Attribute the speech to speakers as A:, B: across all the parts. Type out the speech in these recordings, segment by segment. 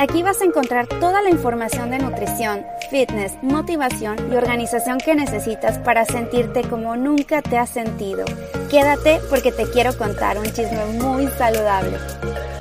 A: Aquí vas a encontrar toda la información de nutrición, fitness, motivación y organización que necesitas para sentirte como nunca te has sentido. Quédate porque te quiero contar un chisme muy saludable.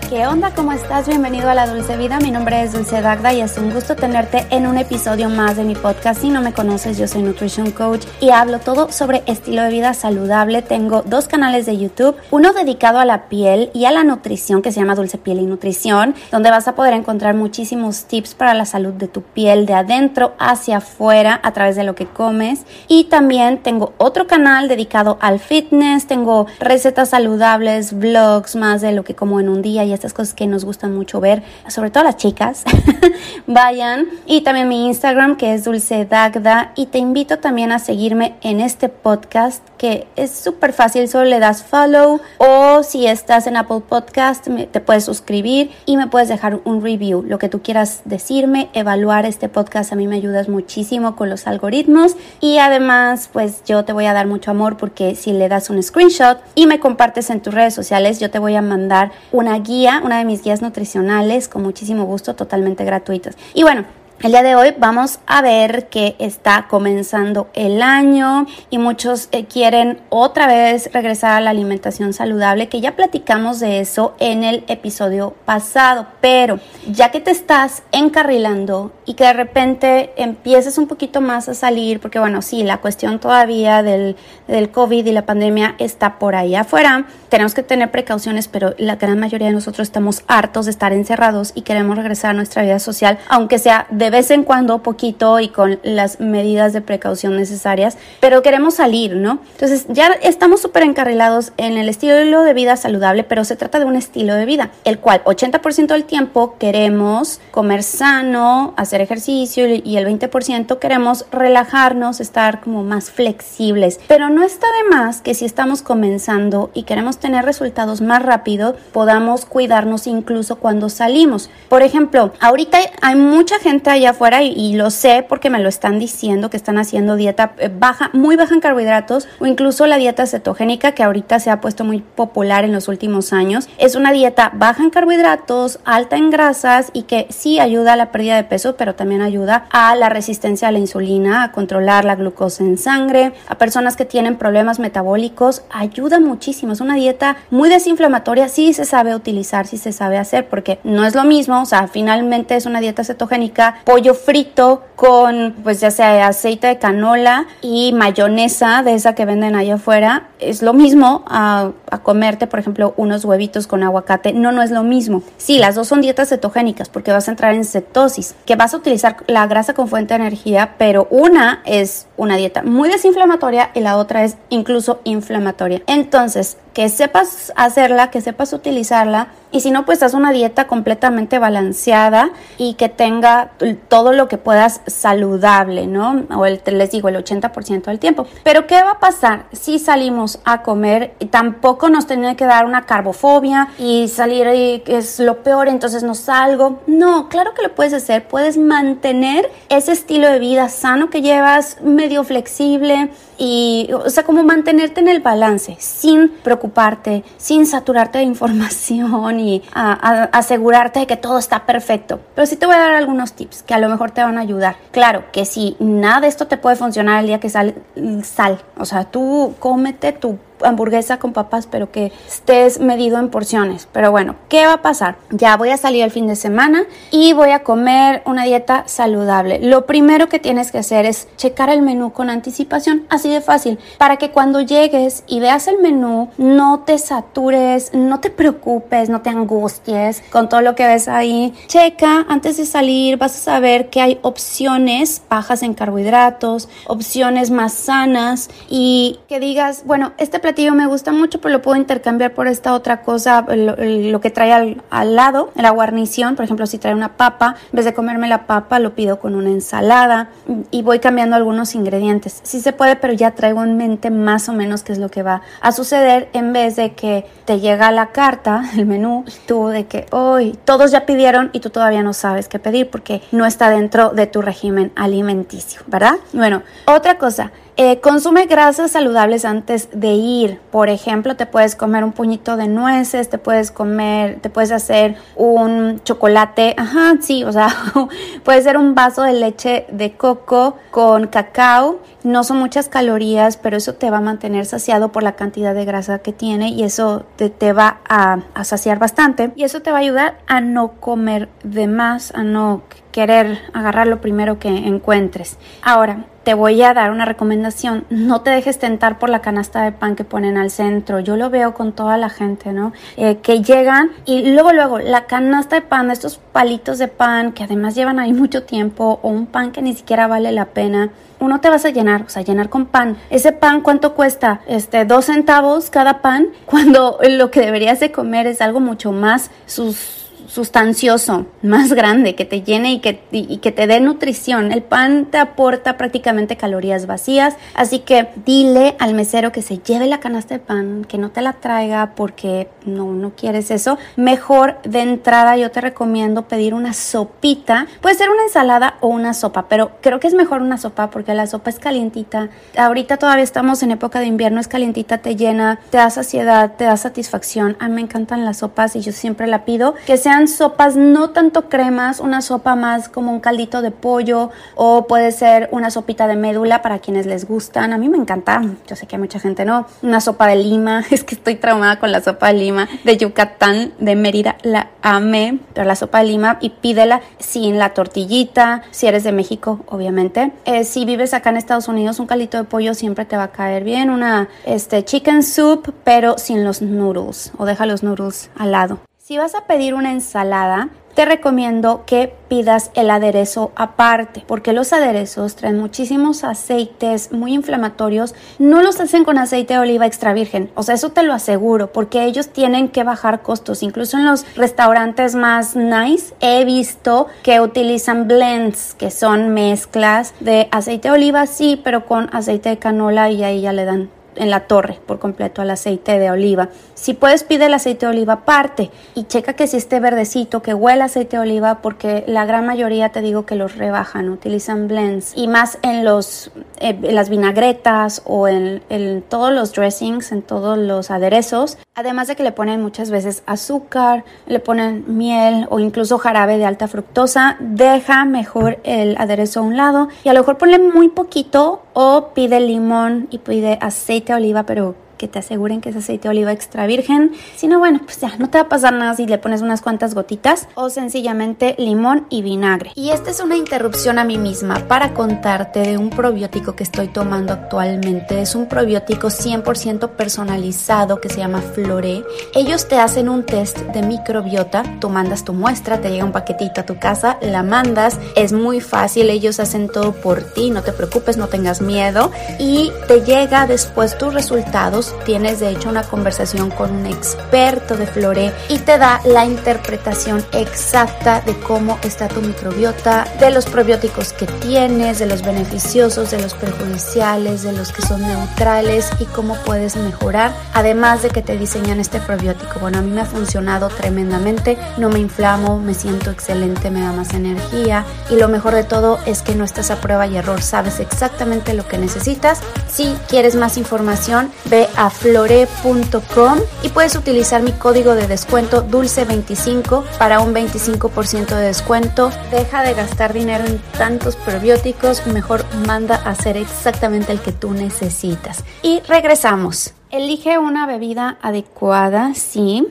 A: ¿Qué onda? ¿Cómo estás? Bienvenido a La Dulce Vida. Mi nombre es Dulce Dagda y es un gusto tenerte en un episodio más de mi podcast. Si no me conoces, yo soy Nutrition Coach y hablo todo sobre estilo de vida saludable. Tengo dos canales de YouTube, uno dedicado a la piel y a la nutrición que se llama Dulce Piel y Nutrición, donde vas a poder encontrar muchísimos tips para la salud de tu piel de adentro hacia afuera a través de lo que comes. Y también tengo otro canal dedicado al fitness, tengo recetas saludables, vlogs, más de lo que como en un día y estas cosas que nos gustan mucho ver, sobre todo las chicas, vayan. Y también mi Instagram que es Dulce Dagda. Y te invito también a seguirme en este podcast que es súper fácil, solo le das follow o si estás en Apple Podcast te puedes suscribir y me puedes dejar un review, lo que tú quieras decirme, evaluar este podcast a mí me ayudas muchísimo con los algoritmos y además pues yo te voy a dar mucho amor porque si le das un screenshot y me compartes en tus redes sociales yo te voy a mandar una guía una de mis guías nutricionales con muchísimo gusto, totalmente gratuitos. Y bueno, el día de hoy vamos a ver que está comenzando el año y muchos eh, quieren otra vez regresar a la alimentación saludable, que ya platicamos de eso en el episodio pasado, pero ya que te estás encarrilando y que de repente empieces un poquito más a salir, porque bueno, sí, la cuestión todavía del, del COVID y la pandemia está por ahí afuera, tenemos que tener precauciones, pero la gran mayoría de nosotros estamos hartos de estar encerrados y queremos regresar a nuestra vida social, aunque sea de de vez en cuando poquito y con las medidas de precaución necesarias, pero queremos salir, ¿no? Entonces ya estamos súper encarrilados en el estilo de vida saludable, pero se trata de un estilo de vida, el cual 80% del tiempo queremos comer sano, hacer ejercicio y el 20% queremos relajarnos, estar como más flexibles. Pero no está de más que si estamos comenzando y queremos tener resultados más rápido, podamos cuidarnos incluso cuando salimos. Por ejemplo, ahorita hay mucha gente allá afuera y, lo sé porque me lo están diciendo que están haciendo dieta eh, baja, muy baja en carbohidratos o incluso la dieta cetogénica que ahorita se ha puesto muy popular en los últimos años. Es una dieta baja en carbohidratos, alta en grasas y que sí ayuda a la pérdida de peso, pero también ayuda a la resistencia a la insulina, a controlar la glucosa en sangre, a personas que tienen problemas metabólicos, ayuda muchísimo. Es una dieta muy desinflamatoria, sí se sabe utilizar, sí se sabe hacer, porque no es lo mismo, o sea, finalmente es una dieta cetogénica pollo frito con pues ya sea aceite de canola y mayonesa de esa que venden allá afuera. Es lo mismo a, comerte, por ejemplo, unos huevitos con aguacate. No, no es lo mismo. Sí, las dos son dietas cetogénicas porque vas a entrar en cetosis, que vas a utilizar la grasa con fuente de energía, pero una es una dieta muy desinflamatoria y la otra es incluso inflamatoria. Entonces, que sepas hacerla, que sepas utilizarla y si no, pues haz una dieta completamente balanceada y que tenga todo lo que puedas saludable, ¿no? O el, les digo, el 80% del tiempo. Pero ¿qué va a pasar si salimos a comer y tampoco nos tiene que dar una carbofobia y salir y es lo peor, entonces no salgo? No, claro que lo puedes hacer. Puedes mantener ese estilo de vida sano que llevas, medio flexible y, o sea, como mantenerte en el balance sin preocuparte, sin saturarte de información y asegurarte de que todo está perfecto. Pero sí te voy a dar algunos tips que a lo mejor te van a ayudar. Claro que si nada de esto te puede funcionar el día que sale, sal. O sea, tú cómete tu hamburguesa con papas, pero que estés medido en porciones. Pero bueno, ¿qué va a pasar? Ya voy a salir el fin de semana y voy a comer una dieta saludable. Lo primero que tienes que hacer es checar el menú con anticipación, así de fácil, para que cuando llegues y veas el menú no te satures, no te preocupes, no te angusties con todo lo que ves ahí. Checa antes de salir, vas a saber que hay opciones bajas en carbohidratos, opciones más sanas y que digas, bueno, este platillo me gusta mucho, pero lo puedo intercambiar por esta otra cosa, lo, que trae al, al, lado, la guarnición, por ejemplo, si trae una papa, en vez de comerme la papa, lo pido con una ensalada y voy cambiando algunos ingredientes. Sí se puede, pero ya traigo en mente más o menos qué es lo que va a suceder en vez de que te llega la carta, el menú, tú de que hoy todos ya pidieron y tú todavía no sabes qué pedir porque no está dentro de tu régimen alimenticio, ¿verdad? Bueno, otra cosa, Eh, consume grasas saludables antes de ir. Por ejemplo, te puedes comer un puñito de nueces, te puedes comer, te puedes hacer un chocolate, ajá, sí, o sea, puede ser un vaso de leche de coco con cacao. No son muchas calorías, pero eso te va a mantener saciado por la cantidad de grasa que tiene y eso te, te va a, a saciar bastante. Y eso te va a ayudar a no comer de más, a no querer agarrar lo primero que encuentres. Ahora, te voy a dar una recomendación. No te dejes tentar por la canasta de pan que ponen al centro. Yo lo veo con toda la gente, ¿no? Eh, que llegan y luego, luego, la canasta de pan, estos palitos de pan que además llevan ahí mucho tiempo o un pan que ni siquiera vale la pena. Uno te vas a llenar, o sea, llenar con pan. Ese pan, ¿cuánto cuesta? Este, dos centavos cada pan, cuando lo que deberías de comer es algo mucho más sus sustancioso, más grande, que te llene y que, y, que te dé nutrición. El pan te aporta prácticamente calorías vacías, así que dile al mesero que se lleve la canasta de pan, que no te la traiga porque no, no quieres eso. Mejor de entrada yo te recomiendo pedir una sopita. Puede ser una ensalada o una sopa, pero creo que es mejor una sopa porque la sopa es calientita. Ahorita todavía estamos en época de invierno, es calientita, te llena, te da saciedad, te da satisfacción. A mí me encantan las sopas y yo siempre la pido que sean sopas no tanto cremas, una sopa más como un caldito de pollo o puede ser una sopita de médula para quienes les gustan. A mí me encanta, yo sé que a mucha gente no. Una sopa de lima, es que estoy traumada con la sopa de lima de Yucatán, de Mérida, la amé, pero la sopa de lima y pídela sin la tortillita, si eres de México, obviamente. Eh, si vives acá en Estados Unidos, un caldito de pollo siempre te va a caer bien, una este, chicken soup, pero sin los noodles o deja los noodles al lado. Si vas a pedir una ensalada, te recomiendo que pidas el aderezo aparte, porque los aderezos traen muchísimos aceites muy inflamatorios. No los hacen con aceite de oliva extra virgen, o sea, eso te lo aseguro, porque ellos tienen que bajar costos. Incluso en los restaurantes más nice he visto que utilizan blends, que son mezclas de aceite de oliva, sí, pero con aceite de canola y ahí ya le dan en la torre por completo al aceite de oliva. Si puedes pide el aceite de oliva aparte y checa que si esté verdecito, que huela aceite de oliva porque la gran mayoría te digo que los rebajan, utilizan blends y más en los eh, las vinagretas o en, en todos los dressings, en todos los aderezos, además de que le ponen muchas veces azúcar, le ponen miel o incluso jarabe de alta fructosa, deja mejor el aderezo a un lado y a lo mejor ponle muy poquito o pide limón y pide aceite de oliva, pero que te aseguren que es aceite de oliva extra virgen. Si no, bueno, pues ya no te va a pasar nada si le pones unas cuantas gotitas o sencillamente limón y vinagre. Y esta es una interrupción a mí misma para contarte de un probiótico que estoy tomando actualmente. Es un probiótico 100% personalizado que se llama Flore. Ellos te hacen un test de microbiota, tú mandas tu muestra, te llega un paquetito a tu casa, la mandas, es muy fácil, ellos hacen todo por ti, no te preocupes, no tengas miedo y te llega después tus resultados tienes de hecho una conversación con un experto de Flore y te da la interpretación exacta de cómo está tu microbiota, de los probióticos que tienes, de los beneficiosos, de los perjudiciales, de los que son neutrales y cómo puedes mejorar, además de que te diseñan este probiótico. Bueno, a mí me ha funcionado tremendamente, no me inflamo, me siento excelente, me da más energía y lo mejor de todo es que no estás a prueba y error, sabes exactamente lo que necesitas. Si quieres más información, ve a flore.com y puedes utilizar mi código de descuento dulce25 para un 25% de descuento. Deja de gastar dinero en tantos probióticos, mejor manda a hacer exactamente el que tú necesitas. Y regresamos. Elige una bebida adecuada, sí.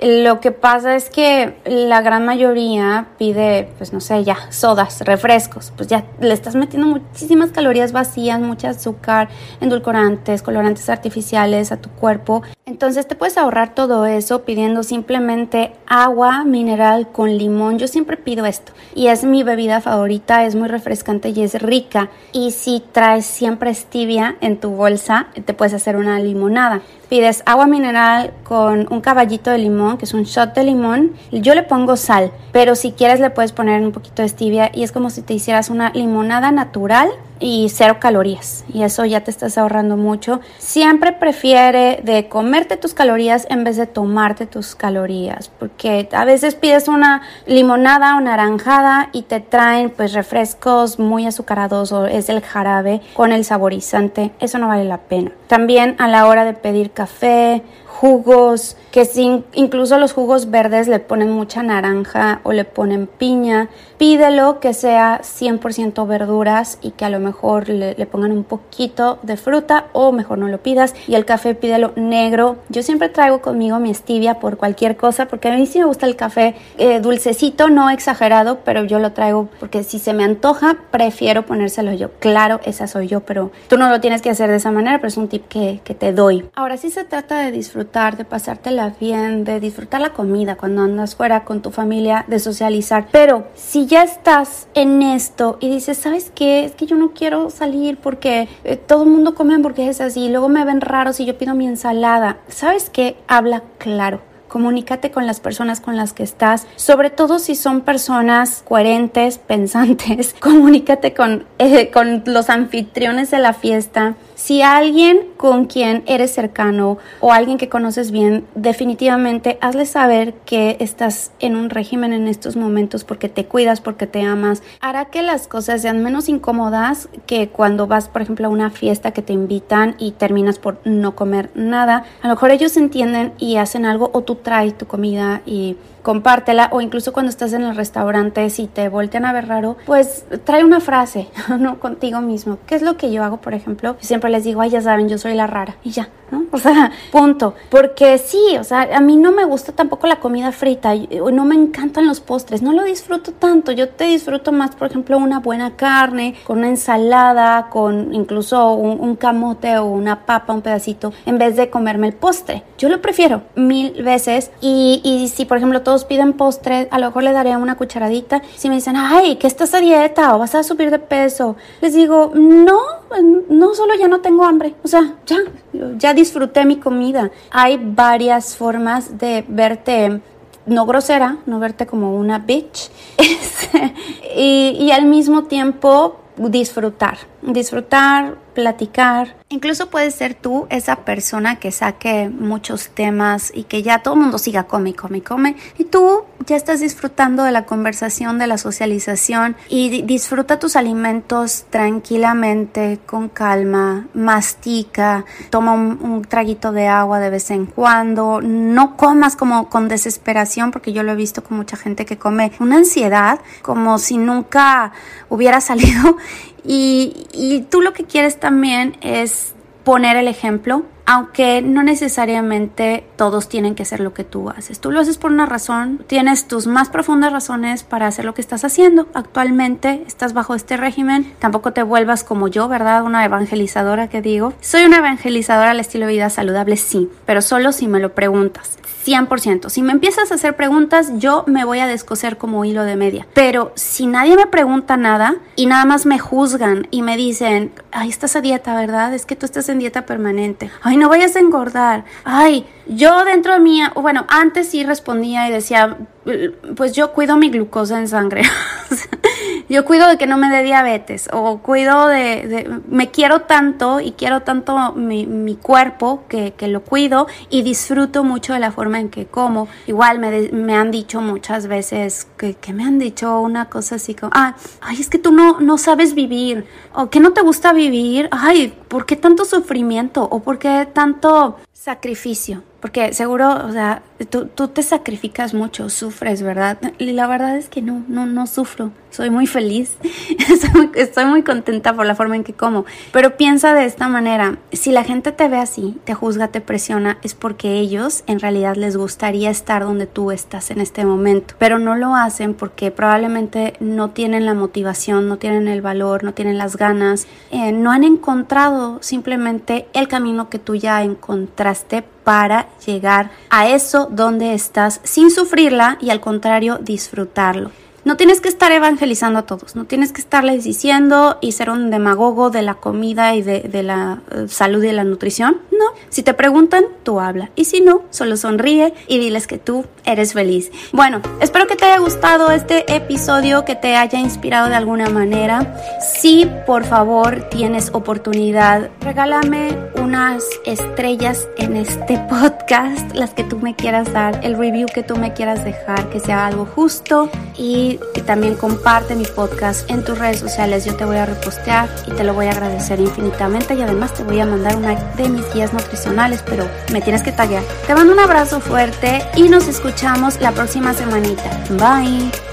A: Lo que pasa es que la gran mayoría pide, pues no sé, ya, sodas, refrescos. Pues ya le estás metiendo muchísimas calorías vacías, mucho azúcar, endulcorantes, colorantes artificiales a tu cuerpo. Entonces te puedes ahorrar todo eso pidiendo simplemente agua mineral con limón. Yo siempre pido esto y es mi bebida favorita, es muy refrescante y es rica. Y si traes siempre stevia en tu bolsa, te puedes hacer una limonada. Pides agua mineral con un caballito de limón, que es un shot de limón. Yo le pongo sal, pero si quieres le puedes poner un poquito de stevia y es como si te hicieras una limonada natural y cero calorías y eso ya te estás ahorrando mucho. Siempre prefiere de comerte tus calorías en vez de tomarte tus calorías porque a veces pides una limonada o naranjada y te traen pues refrescos muy azucarados o es el jarabe con el saborizante. Eso no vale la pena. También a la hora de pedir café, jugos, que sin, incluso los jugos verdes le ponen mucha naranja o le ponen piña. Pídelo que sea 100% verduras y que a lo mejor le, pongan un poquito de fruta o mejor no lo pidas. Y el café pídelo negro. Yo siempre traigo conmigo mi stevia por cualquier cosa porque a mí sí me gusta el café eh, dulcecito, no exagerado, pero yo lo traigo porque si se me antoja prefiero ponérselo yo. Claro, esa soy yo, pero tú no lo tienes que hacer de esa manera, pero es un tip que, que te doy. Ahora sí se trata de disfrutar, de pasártela bien, de disfrutar la comida cuando andas fuera con tu familia, de socializar. Pero si ya estás en esto y dices, ¿sabes qué? Es que yo no quiero salir porque eh, todo el mundo come hamburguesas y luego me ven raro si yo pido mi ensalada. ¿Sabes qué? Habla claro comunícate con las personas con las que estás, sobre todo si son personas coherentes, pensantes, comunícate con, eh, con los anfitriones de la fiesta, si alguien con quien eres cercano o alguien que conoces bien, definitivamente hazle saber que estás en un régimen en estos momentos porque te cuidas, porque te amas, hará que las cosas sean menos incómodas que cuando vas, por ejemplo, a una fiesta que te invitan y terminas por no comer nada. A lo mejor ellos entienden y hacen algo o tú traes tu comida y compártela o incluso cuando estás en el restaurante si te voltean a ver raro, pues trae una frase, ¿no? Contigo mismo. ¿Qué es lo que yo hago, por ejemplo? Siempre les digo, ay, ya saben, yo soy la rara y ya, ¿no? O sea, punto. Porque sí, o sea, a mí no me gusta tampoco la comida frita, no me encantan los postres, no lo disfruto tanto. Yo te disfruto más, por ejemplo, una buena carne, con una ensalada, con incluso un, camote o una papa, un pedacito, en vez de comerme el postre. Yo lo prefiero mil veces y, y si, por ejemplo, todos piden postre, a lo mejor le daré una cucharadita. Si me dicen, ay, que estás a dieta o vas a subir de peso, les digo, no, no solo ya no tengo hambre, o sea, ya, ya disfruté mi comida. Hay varias formas de verte no grosera, no verte como una bitch, y, y al mismo tiempo disfrutar, disfrutar, platicar. Incluso puedes ser tú esa persona que saque muchos temas y que ya todo el mundo siga come, come, come. Y tú ya estás disfrutando de la conversación, de la socialización y disfruta tus alimentos tranquilamente, con calma, mastica, toma un, un traguito de agua de vez en cuando. No comas como con desesperación porque yo lo he visto con mucha gente que come una ansiedad como si nunca hubiera salido y, tú lo que quieres también es poner el ejemplo aunque no necesariamente todos tienen que hacer lo que tú haces. Tú lo haces por una razón, tienes tus más profundas razones para hacer lo que estás haciendo. Actualmente estás bajo este régimen, tampoco te vuelvas como yo, ¿verdad? Una evangelizadora que digo. Soy una evangelizadora al estilo de vida saludable, sí, pero solo si me lo preguntas. 100%. Si me empiezas a hacer preguntas, yo me voy a descoser como hilo de media. Pero si nadie me pregunta nada y nada más me juzgan y me dicen, ay, estás a dieta, ¿verdad? Es que tú estás en dieta permanente. Ay, no vayas a engordar. Ay, yo dentro de mí, bueno, antes sí respondía y decía, pues yo cuido mi glucosa en sangre. yo cuido de que no me dé diabetes o cuido de, me quiero tanto y quiero tanto mi, mi cuerpo que, que, lo cuido y disfruto mucho de la forma en que como. Igual me, me han dicho muchas veces que, que, me han dicho una cosa así como, ah, ay, es que tú no, no sabes vivir o que no te gusta vivir. Ay, ¿por qué tanto sufrimiento o por qué tanto sacrificio? Porque seguro, o sea, tú, tú, te sacrificas mucho, sufres, ¿verdad? Y la verdad es que no, no, no sufro. Soy muy feliz. estoy, muy, contenta por la forma en que como. Pero piensa de esta manera, si la gente te ve así, te juzga, te presiona, es porque ellos en realidad les gustaría estar donde tú estás en este momento. Pero no lo hacen porque probablemente no tienen la motivación, no tienen el valor, no tienen las ganas, eh, no han encontrado simplemente el camino que tú ya encontraste para llegar a eso donde estás sin sufrirla y al contrario disfrutarlo. No tienes que estar evangelizando a todos, no tienes que estarles diciendo y ser un demagogo de la comida y de, la eh, salud y la nutrición. No, si te preguntan, tú habla. Y si no, solo sonríe y diles que tú eres feliz. Bueno, espero que te haya gustado este episodio, que te haya inspirado de alguna manera. Si por favor tienes oportunidad, regálame unas estrellas en este podcast, las que tú me quieras dar, el review que tú me quieras dejar, que sea algo justo y también comparte mi podcast en tus redes sociales. Yo te voy a repostear y te lo voy a agradecer infinitamente y además te voy a mandar una de mis guías nutricionales, pero me tienes que tallar. Te mando un abrazo fuerte y nos escuchamos la próxima semanita. Bye.